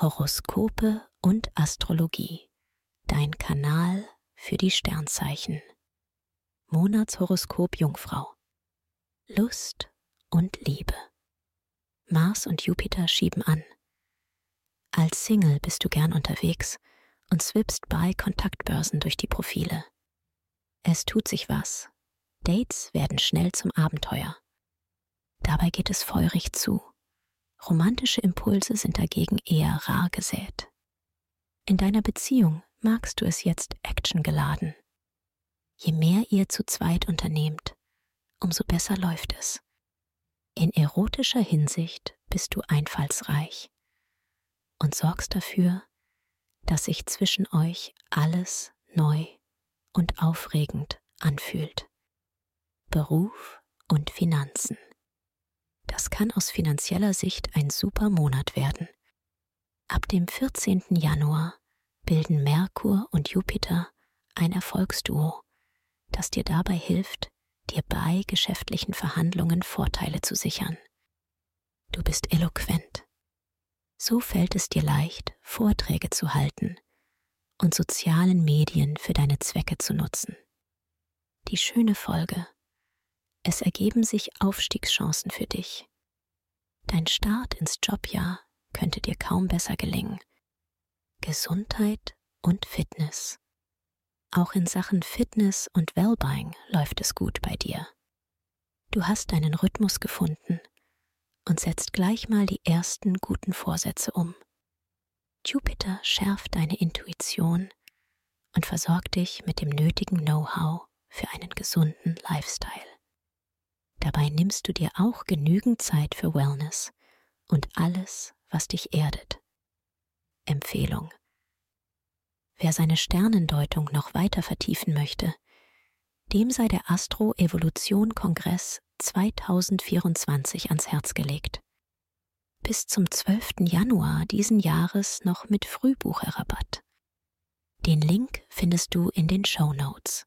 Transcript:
Horoskope und Astrologie. Dein Kanal für die Sternzeichen. Monatshoroskop Jungfrau. Lust und Liebe. Mars und Jupiter schieben an. Als Single bist du gern unterwegs und swippst bei Kontaktbörsen durch die Profile. Es tut sich was. Dates werden schnell zum Abenteuer. Dabei geht es feurig zu. Romantische Impulse sind dagegen eher rar gesät. In deiner Beziehung magst du es jetzt actiongeladen. Je mehr ihr zu zweit unternehmt, umso besser läuft es. In erotischer Hinsicht bist du einfallsreich und sorgst dafür, dass sich zwischen euch alles neu und aufregend anfühlt. Beruf und Finanzen. Das kann aus finanzieller Sicht ein super Monat werden. Ab dem 14. Januar bilden Merkur und Jupiter ein Erfolgsduo, das dir dabei hilft, dir bei geschäftlichen Verhandlungen Vorteile zu sichern. Du bist eloquent. So fällt es dir leicht, Vorträge zu halten und sozialen Medien für deine Zwecke zu nutzen. Die schöne Folge. Es ergeben sich Aufstiegschancen für dich. Dein Start ins Jobjahr könnte dir kaum besser gelingen. Gesundheit und Fitness. Auch in Sachen Fitness und Wellbeing läuft es gut bei dir. Du hast deinen Rhythmus gefunden und setzt gleich mal die ersten guten Vorsätze um. Jupiter schärft deine Intuition und versorgt dich mit dem nötigen Know-how für einen gesunden Lifestyle. Dabei nimmst du dir auch genügend Zeit für Wellness und alles, was dich erdet. Empfehlung. Wer seine Sternendeutung noch weiter vertiefen möchte, dem sei der Astro-Evolution-Kongress 2024 ans Herz gelegt. Bis zum 12. Januar diesen Jahres noch mit Frühbucherrabatt. Den Link findest du in den Show Notes.